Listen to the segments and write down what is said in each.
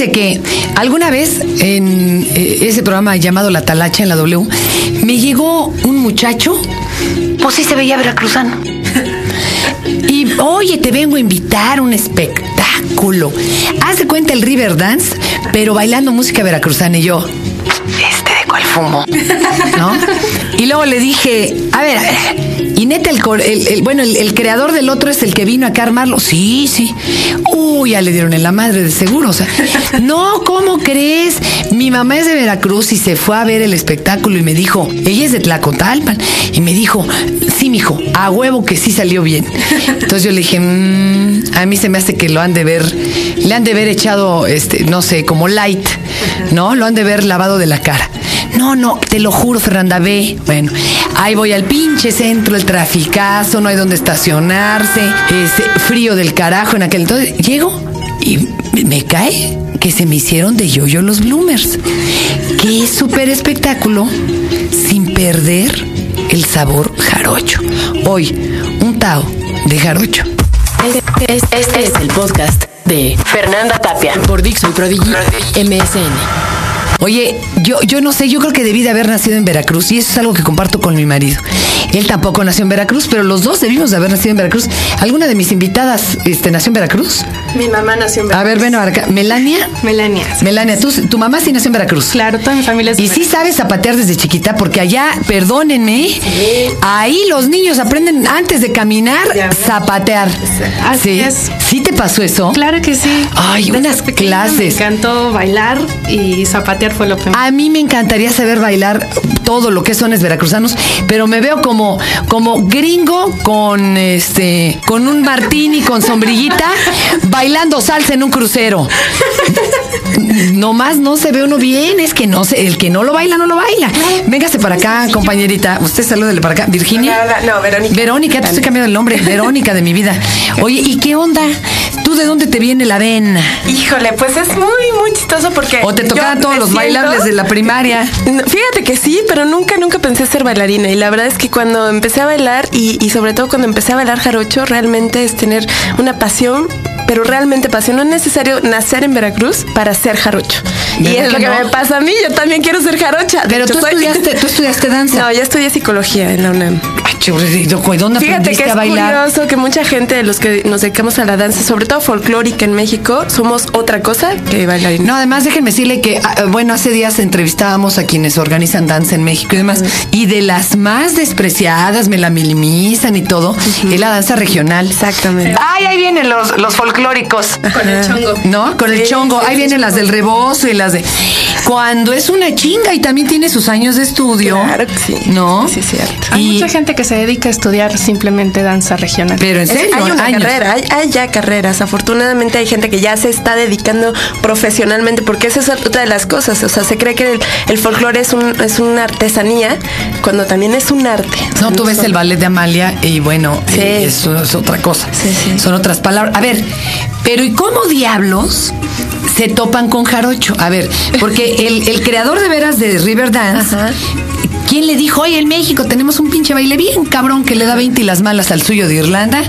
Que alguna vez en eh, ese programa llamado La Talacha en la W, me llegó un muchacho, pues sí se veía veracruzano. Y oye, te vengo a invitar un espectáculo. Haz de cuenta el River Dance, pero bailando música veracruzana. Y yo, ¿este de cuál fumo? ¿No? Y luego le dije, a ver, ver. Y neta, el, el- el- bueno, el, creador del otro es el que vino acá a armarlo. Sí, sí. Uy, ya le dieron en la madre de seguro. O sea, no, ¿cómo crees? Mi mamá es de Veracruz y se fue a ver el espectáculo y me dijo, ella es de Tlacotalpan. Y me dijo, sí, mijo, a huevo que sí salió bien. Entonces yo le dije, "Mm, a mí se me hace que lo han de ver, le han de haber echado, este, no sé, como light, ¿no? Lo han de ver lavado de la cara. No, no, te lo juro, Fernanda, ve. Bueno, ahí voy al pinche centro, el traficazo, no hay donde estacionarse, ese frío del carajo en aquel entonces. Llego y me- cae que se me hicieron de yo-yo los bloomers. Qué súper espectáculo sin perder el sabor jarocho. Hoy, un tao de jarocho. Este, este- este es el podcast de Fernanda Tapia por Dixo y Prodigy MSN. Oye, yo, yo no sé, yo creo que debí de haber nacido en Veracruz y eso es algo que comparto con mi marido. Él tampoco nació en Veracruz, pero los dos debimos de haber nacido en Veracruz. ¿Alguna de mis invitadas este, nació en Veracruz? Mi mamá nació en A ver, ven acá. ¿Melania? Melania. sí. Melania, tú, tu mamá sí nació en Veracruz. Claro, toda mi familia es de Y sí sabes zapatear desde chiquita, porque allá, perdónenme, ahí los niños aprenden antes de caminar, zapatear. Así sí. es. ¿Sí te pasó eso? Claro que sí. Ay, Desde unas pequeña Me clases. encantó bailar y zapatear fue lo primero. A mí me encantaría saber bailar todo lo que son es veracruzanos, pero me veo como, como gringo con este con un martini con sombrillita bailando salsa en un crucero. Nomás no se ve uno bien, es que no se, el que no lo baila, no lo baila. Véngase para acá, compañerita. Usted salúdele para acá. Virginia. Hola. No, Verónica. Verónica, te estoy cambiando el nombre. Verónica de mi vida. Oye, ¿y qué onda? ¿Tú de dónde te viene la vena? Híjole, pues es muy, muy chistoso porque. ¿O te tocaban todos los bailables de la primaria? Fíjate que sí, pero nunca, nunca pensé ser bailarina. Y la verdad es que cuando empecé a bailar y, y sobre todo cuando empecé a bailar jarocho, realmente es tener una pasión, pero realmente pasión. No es necesario nacer en Veracruz para ser jarocho. Y ¿Verdad es lo que no? me pasa a mí. Yo también quiero ser jarocha. Pero hecho, tú soy- estudiaste, tú estudiaste danza. No, yo estudié psicología en la UNAM. Ay, churrito, ¿y ¿dónde Fíjate que es a bailar? curioso que mucha gente de los que nos dedicamos a la danza, sobre todo folclórica en México, somos otra cosa que bailarines. No, además déjenme decirle que, ah, bueno, hace días entrevistábamos a quienes organizan danza en México y demás, y de las más despreciadas, me la minimizan y todo, es la danza regional. Exactamente. Ay, ahí vienen los, los folclóricos. Con el chongo. ¿No? Con el chongo. sí, Ahí sí, vienen las del rebozo y las de. Cuando es una chinga y también tiene sus años de estudio. Claro que sí. ¿No? Sí, es cierto. Hay Y- mucha gente que se dedica a estudiar simplemente danza regional. Pero en Es- serio, hay una años. carrera, hay, hay ya carreras. Afortunadamente hay gente que ya se está dedicando profesionalmente, porque esa es otra de las cosas. O sea, se cree que el, el folclore es, un, es una artesanía, cuando también es un arte. O sea, No, tú ves son- el ballet de Amalia y bueno, Sí. eh, eso es otra cosa. Sí, sí. Son otras palabras. A ver, pero ¿y cómo diablos se topan con Jarocho? A ver, porque el, el creador de veras de Riverdance, Ajá. ¿quién le dijo, oye, en México tenemos un pinche baile bien cabrón que le da 20 y las malas al suyo de Irlanda?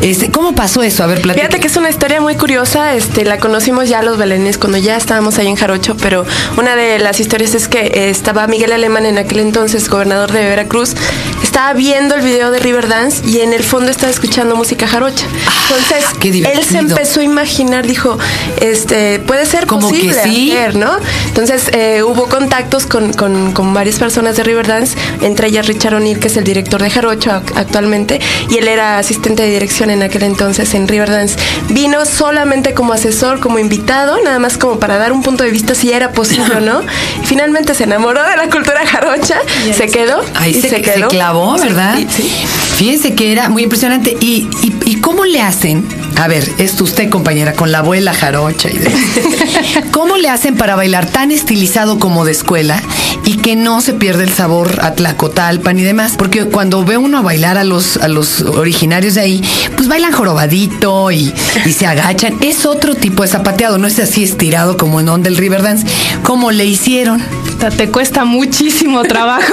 Este, ¿Cómo pasó eso? A ver, platica. Fíjate que es una historia muy curiosa. Este, la conocimos ya los bailarines cuando ya estábamos ahí en Jarocho, pero una de las historias es que estaba Miguel Alemán en aquel entonces, gobernador de Veracruz, estaba viendo el video de Riverdance y en el fondo estaba escuchando música jarocha. Entonces, Ah, qué él se empezó a imaginar, dijo, este, puede ser Como que posible sí. hacer, ¿no? Entonces eh, hubo contactos con, con- con varias personas de Riverdance, entre ellas Richard O'Neill, que es el director de Jarocho ac- actualmente, y él era asistente de dirección en aquel entonces en Riverdance. Vino solamente como asesor, como invitado, nada más como para dar un punto de vista si era posible o no. Finalmente se enamoró de la cultura jarocha, se quedó y se, quedó. ¿Verdad? sí, sí. Fíjense que era muy impresionante. ¿Y, y, y cómo le hacen? A ver, esto usted, compañera, con la abuela jarocha y demás. ¿Cómo le hacen para bailar tan estilizado como de escuela y que no se pierde el sabor a tlacotalpan y demás? Porque cuando ve uno a bailar a los, a los originarios de ahí, pues bailan jorobadito y, y se agachan. Es otro tipo de zapateado, no es así estirado como en Onda el Riverdance. ¿Cómo le hicieron? Te- Te cuesta muchísimo trabajo.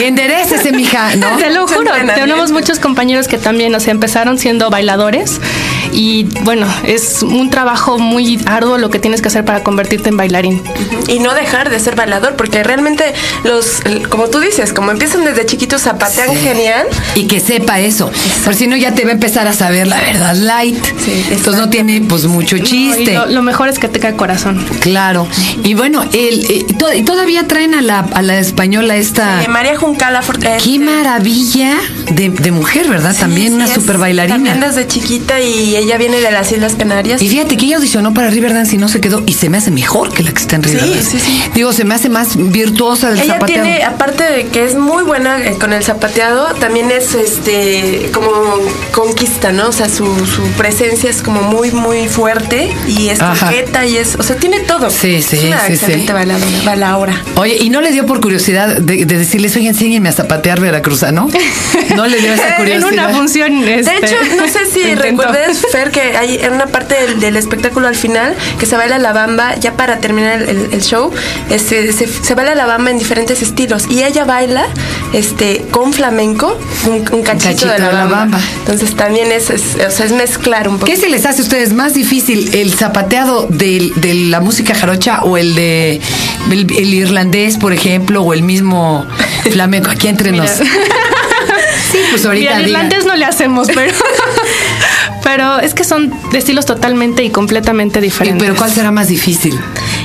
Y enderécese, mija, ¿no? Te lo juro, tenemos muchos compañeros que también, o sea, empezaron siendo bailadores y bueno, es un trabajo muy arduo lo que tienes que hacer para convertirte en bailarín. Y no dejar de ser bailador, porque realmente los, como tú dices, como empiezan desde chiquitos, zapatean Sí. genial. Y que sepa eso. Por si no, ya te va a empezar a saber la verdad light. Sí, Entonces no tiene pues mucho Y chiste. lo, lo mejor es que te cae corazón. Claro. Y bueno, el, eh, to- y todavía traen a la, a la española esta. Eh, María Juncala. for- Qué este, maravilla de, de mujer, ¿verdad? sí, También sí, una es- super bailarina. También desde chiquita y ella viene de las Islas Canarias. Y fíjate que ella audicionó para Riverdance y no se quedó. Y se me hace mejor que la que está en Sí, Riverdance. sí, sí. Digo, se me hace más virtuosa del Ella zapateado. tiene, aparte de que es muy buena eh, con el zapateado, también es este como conquista, ¿no? O sea, su, su presencia es como muy, muy fuerte y es coqueta y es, o sea, tiene todo. Sí, sí, es una sí, sí. excelente bailadora, bailaora. Oye, ¿y no le dio por curiosidad de, de decirles, oye, enséñenme a zapatear veracruzano? ¿No le dio esa En curiosidad? una función. De este, hecho, no sé si intentó. Fer, que hay en una parte del, del espectáculo al final que se baila la bamba, ya para terminar el, el- el show, este, se, se baila la bamba en diferentes estilos. Y ella baila este con flamenco un, un cachito, cachito de la, de la bamba. bamba. Entonces también es, es, o sea, es mezclar un poco. ¿Qué se les hace a ustedes más difícil, el zapateado del- de, la música jarocha o el de el, el irlandés, por ejemplo, o el mismo flamenco? Aquí entre nos. Sí, pues ahorita Mira, al irlandés no le hacemos, pero. Pero es que son de estilos totalmente y completamente diferentes. Pero ¿cuál será más difícil?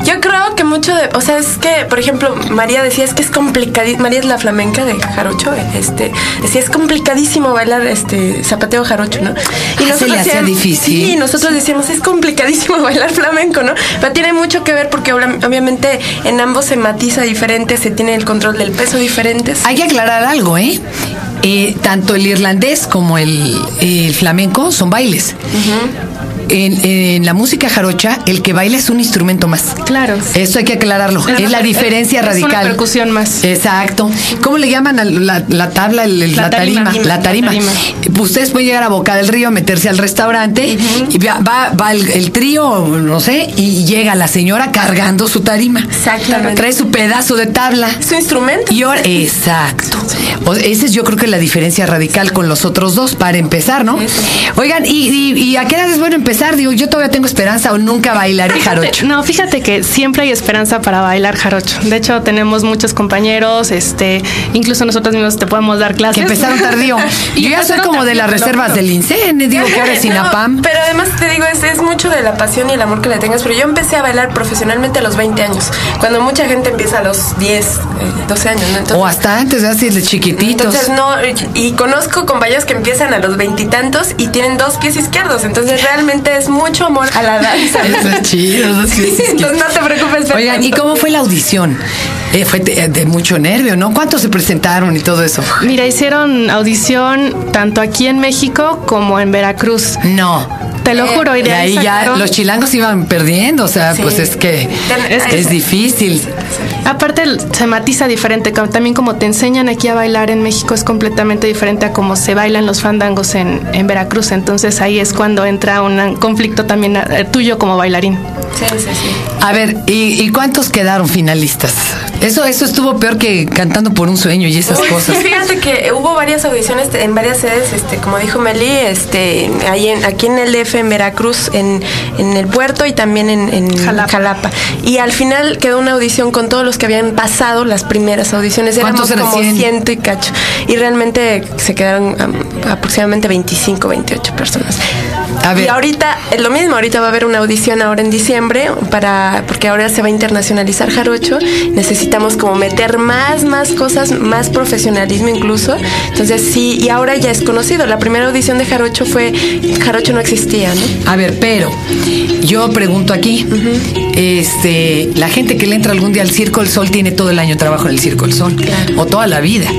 Yo creo que mucho de, o sea, es que, por ejemplo, María decía es que es complicadísimo, María es la flamenca de jarocho, este, decía es complicadísimo bailar este zapateo jarocho, ¿no? Ah, se le hacía decíamos- difícil. Sí, nosotros decíamos es complicadísimo bailar flamenco, ¿no? Pero tiene mucho que ver porque obviamente en ambos se matiza diferente, se tiene el control del peso diferente. Hay que aclarar algo, ¿eh? Eh, tanto el irlandés como el, el flamenco son bailes. En, en la música jarocha, el que baila es un instrumento más. Claro. Eso hay que aclararlo. Es, Es- la es- diferencia es una radical. percusión más. Exacto. ¿Cómo le llaman a la, la tabla, el- la, La tarima? tarima. La tarima. La tarima. Ustedes pueden llegar a Boca del Río, meterse al restaurante y va, va, va el, el trío, no sé, y llega la señora cargando su tarima. Exactamente. Trae su pedazo de tabla. Su instrumento. Y ahora, exacto. O- esa es yo creo que la diferencia radical con los otros dos, para empezar, ¿no? Eso. Oigan, ¿y, y, y a qué edad es bueno empezar? Digo, yo todavía tengo esperanza o nunca bailaré jarocho. No, fíjate que siempre hay esperanza para bailar jarocho. De hecho, tenemos muchos compañeros, este, incluso nosotros mismos te podemos dar clases. Que empezaron tardío. Y Yo ya soy como de las reservas del INSEN, digo que ahora es No, INAPAM. pero además te digo, es, es mucho de la pasión y el amor que le tengas. Pero yo empecé a bailar profesionalmente a los 20 años, cuando mucha gente empieza a los 10, eh, 12 años. ¿no? Entonces, O hasta antes, así de chiquititos. Entonces no, y conozco compañeros que empiezan a los veintitantos y, tienen dos pies izquierdos, entonces realmente es mucho amor a la danza. Eso es chido. eso sí, es entonces no te preocupes. Oigan, ¿y cómo fue la audición? Eh, fue de, de mucho nervio, ¿no? ¿Cuántos se presentaron y todo eso? Mira, hicieron audición tanto aquí en México como en Veracruz. No. Te lo Eh, juro, y Y de ahí ya sacaron- los chilangos iban perdiendo, o sea, Sí. pues es que Es difícil. Aparte se matiza diferente, también como te enseñan aquí a bailar en México es completamente diferente a como se bailan los fandangos en, en Veracruz, entonces ahí es cuando entra un conflicto también eh, tuyo como bailarín. Sí, sí, sí. A ver, ¿y, y cuántos quedaron finalistas? Eso, eso estuvo peor que cantando por un sueño y esas Uy, cosas. sí, fíjate que hubo varias audiciones en varias sedes, este, como dijo Meli, este, ahí en, aquí en el DF, en Veracruz, en, en el puerto y también en, en Jalapa. Jalapa. Y al final quedó una audición con todos los que habían pasado las primeras audiciones. Éramos como 100? ciento y cacho. Y realmente se quedaron am, aproximadamente 25, 28 personas. A ver. Y ahorita es lo mismo, ahorita va a haber una audición ahora en diciembre para porque ahora se va a internacionalizar Jarocho. Necesitamos como meter más más cosas, más profesionalismo incluso. Entonces sí, y ahora ya es conocido. La primera audición de Jarocho fue Jarocho no existía, ¿no? A ver, pero yo pregunto aquí, este, la gente que le entra algún día al Circo del Sol tiene todo el año trabajo en el Circo del Sol o toda la vida.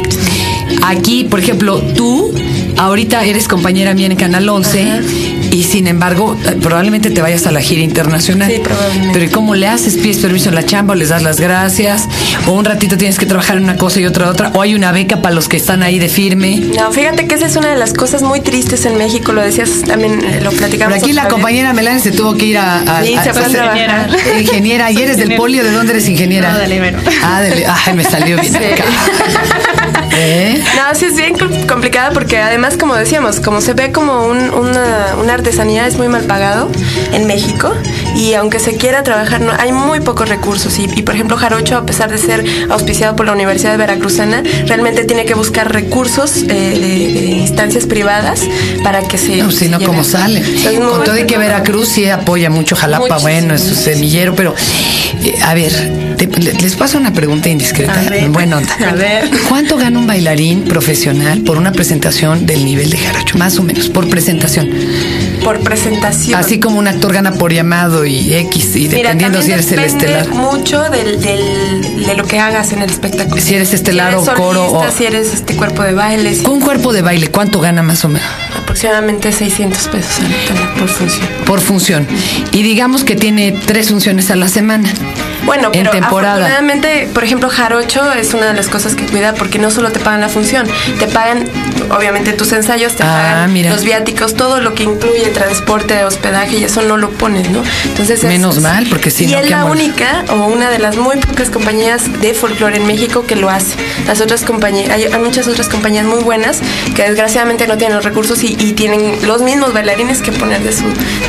Aquí, por ejemplo, tú ahorita eres compañera mía en Canal 11 y sin embargo eh, probablemente te vayas a la gira internacional. Sí, probablemente. Pero ¿y cómo le haces? ¿Pides permiso en la chamba o les das las gracias? ¿O un ratito tienes que trabajar en una cosa y otra otra? ¿O hay una beca para los que están ahí de firme? No, fíjate que esa es una de las cosas muy tristes en México, lo decías también, eh, lo platicamos. Por aquí la compañera Melanie se tuvo que ir a... a- Sí, a- se a a- trabajar. Ingeniera, ¿y eres del polio? ¿De dónde eres ingeniera? No, del Ibero. Ah, del- ay, me salió bien acá. No, sí es bien com- complicada porque además, como decíamos, como se ve como un- una, una artesanía, es muy mal pagado en México y aunque se quiera trabajar, no, hay muy pocos recursos y, y, por ejemplo Jarocho, a pesar de ser auspiciado por la Universidad de Veracruzana, realmente tiene que buscar recursos eh, de, de instancias privadas para que se... No, si se no, lleve ¿cómo a- sale? Entonces, Con todo y que Veracruz sí apoya mucho Jalapa, Muchísimo, bueno, es su semillero, pero eh, a ver, te- le- les paso una pregunta indiscreta. A ver. Buena onda. A ver. ¿Cuánto gana un bailarín profesional por una presentación del nivel de Jarocho? Más o menos, por presentación. por presentación. Así como un actor gana por llamado y X, y Mira, dependiendo si eres el estelar. mucho del, del- de lo que hagas en el espectáculo. Si eres estelar eres o coro o- Si eres este cuerpo de baile, si- Con un cuerpo de baile, ¿cuánto gana más o menos? Aproximadamente 600 pesos por función. Por función. Y digamos que tiene tres funciones a la semana. Bueno, En pero temporada. afortunadamente, por ejemplo, Jarocho es una de las cosas que cuida porque no solo te pagan la función, te pagan obviamente tus ensayos, te Ah, pagan mira. los viáticos, todo lo que incluye transporte, hospedaje y eso no lo pones, ¿no? Entonces es- Menos mal, porque si y no, es la amor. única o una de las muy pocas compañías de folclore en México que lo hace. Las otras compañías, hay, hay muchas otras compañías muy buenas que desgraciadamente no tienen los recursos y, y tienen los mismos bailarines que poner de su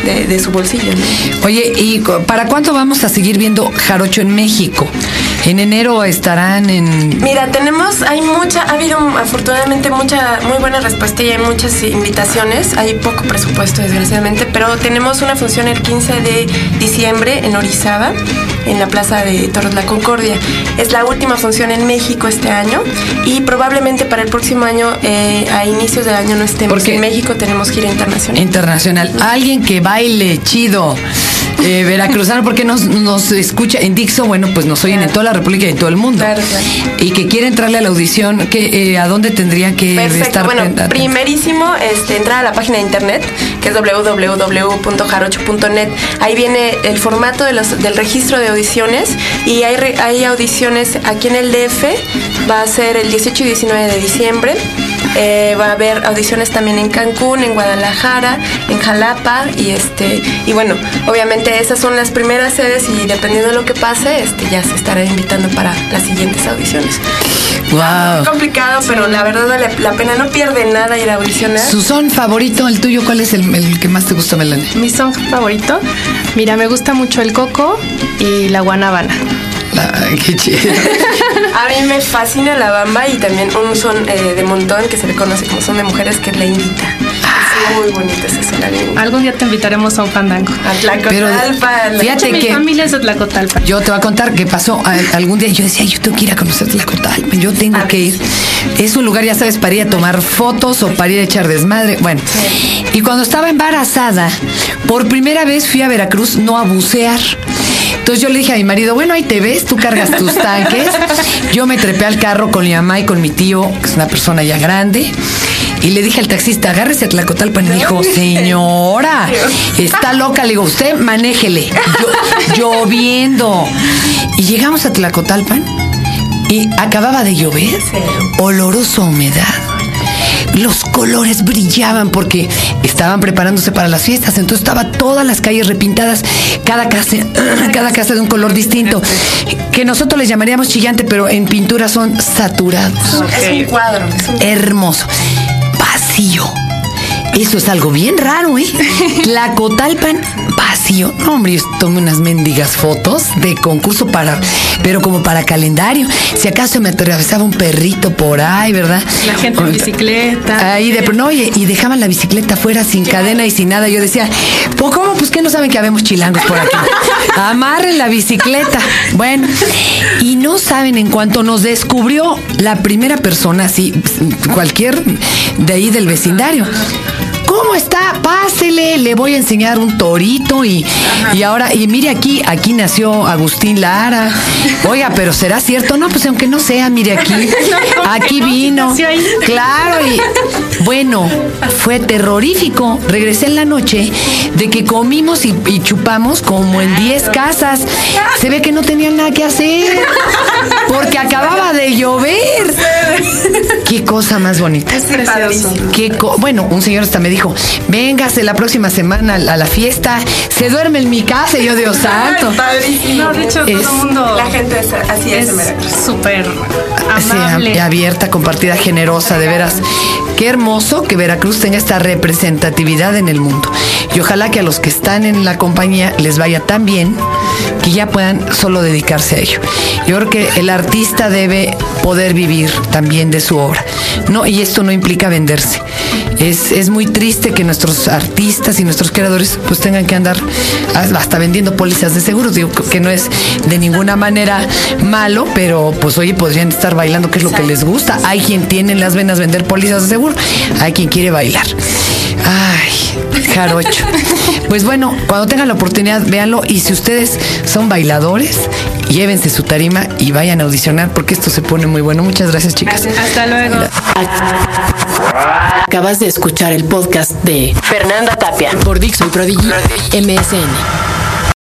de, de su bolsillo. Oye, ¿y para cuándo vamos a seguir viendo Jarocho en México? En enero estarán en... Mira, tenemos, hay mucha, ha habido afortunadamente mucha, muy buena respuesta y hay muchas invitaciones. Hay poco presupuesto, desgraciadamente, pero tenemos una función el 15 de diciembre en Orizaba, en la Plaza de Toros La Concordia. Es la última función en México este año y probablemente para el próximo año, eh, a inicios del año, no estemos Porque- en México, tenemos gira internacional. internacional. Alguien que baile chido. Eh, veracruzano, porque nos, nos escucha en Dixo, bueno, pues nos oyen en toda la República y en todo el mundo. Claro, claro. Y que quiere entrarle a la audición, que, eh, ¿a dónde tendría que Perfecto. estar? Bueno, primerísimo, este, entrar a la página de internet, que es www.jarocho.net. Ahí viene el formato de los- del registro de audiciones y hay, hay audiciones aquí en el DF. Va a ser el 18 y 19 de diciembre. Eh, va a haber audiciones también en Cancún, en Guadalajara, en Jalapa y este y bueno, obviamente esas son las primeras sedes y dependiendo de lo que pase, este ya se estará invitando para las siguientes audiciones. Wow. Complicado, pero la verdad vale la pena, no pierde nada ir a audicionar. Su son favorito, el tuyo, ¿cuál es el, el que más te gusta, Melanie? Mi song favorito, mira, me gusta mucho el coco y la guanábana. Ay, qué chido. A mí me fascina la bamba y también un son eh, de montón que se le conoce como son de mujeres que la indita. Es muy bonita esa son. Algún día te invitaremos a un fandango. A Tlacotalpa, la- fíjate Mi que- familia es de Tlacotalpa. Yo te voy a contar qué pasó Al- algún día. Yo decía, yo tengo que ir a conocer Tlacotalpan, yo tengo que ir. Es un lugar, ya sabes, para ir a tomar fotos o para ir a echar desmadre. Bueno, y cuando estaba embarazada, por primera vez fui a Veracruz no a bucear. Entonces yo le dije a mi marido, bueno, ahí te ves, tú cargas tus tanques. Yo me trepé al carro con mi mamá y con mi tío, que es una persona ya grande. Y le dije al taxista, agárrese a Tlacotalpan. Y me dijo, señora, está loca. Le digo, usted manéjele. Yo- lloviendo. Y llegamos a Tlacotalpan y acababa de llover. Oloroso a humedad. Los colores brillaban porque estaban preparándose para las fiestas, entonces estaba todas las calles repintadas, cada casa, cada casa de un color distinto, que nosotros les llamaríamos chillante, pero en pintura son saturados. Es un cuadro. Es un... Hermoso. Vacío. Eso es algo bien raro, ¿eh? Tlacotalpan vacío. No, hombre, yo tomé unas mendigas fotos de concurso para, pero como para calendario. Si acaso me atravesaba un perrito por ahí, ¿verdad? La gente en bicicleta. Ahí de no, oye, y dejaban la bicicleta fuera sin cadena y sin nada. Yo decía, pues cómo, pues que no saben que habemos chilangos por aquí. Amarren la bicicleta. Bueno, y no saben en cuanto nos descubrió la primera persona, así, cualquier de ahí del vecindario. ¿Cómo está? Pásele, le voy a enseñar un torito y, y ahora, y mire aquí, aquí nació Agustín Lara. Oiga, pero ¿será cierto? No, pues aunque no sea, mire aquí, aquí vino. Claro, y bueno, fue terrorífico. Regresé en la noche de que comimos y, y chupamos como en 10 casas. Se ve que no tenían nada que hacer porque acababa de llover. Qué cosa más bonita. Es precioso. Qué co- bueno, un señor hasta me dijo, véngase la próxima semana a la fiesta, se duerme en mi casa y yo, Dios santo. No, de hecho, Es- todo el mundo La gente es así es, súper amable. ab- abierta, compartida, generosa, de veras. Qué hermoso que Veracruz tenga esta representatividad en el mundo. Y ojalá que a los que están en la compañía les vaya tan bien que ya puedan solo dedicarse a ello. Yo creo que el artista debe poder vivir también de su obra. No, y esto no implica venderse. Es, es muy triste que nuestros artistas y nuestros creadores pues tengan que andar hasta vendiendo pólizas de seguros. Digo que no es de ninguna manera malo, pero pues oye, podrían estar bailando, que es lo que les gusta. Hay quien tiene en las venas vender pólizas de seguro, hay quien quiere bailar. Ay, jarocho. Pues bueno, cuando tengan la oportunidad, véanlo. Y si ustedes son bailadores, llévense su tarima y vayan a audicionar porque esto se pone muy bueno. Muchas gracias, chicas. Hasta luego. Acabas de escuchar el podcast de Fernanda Tapia por Dixon Prodigy MSN.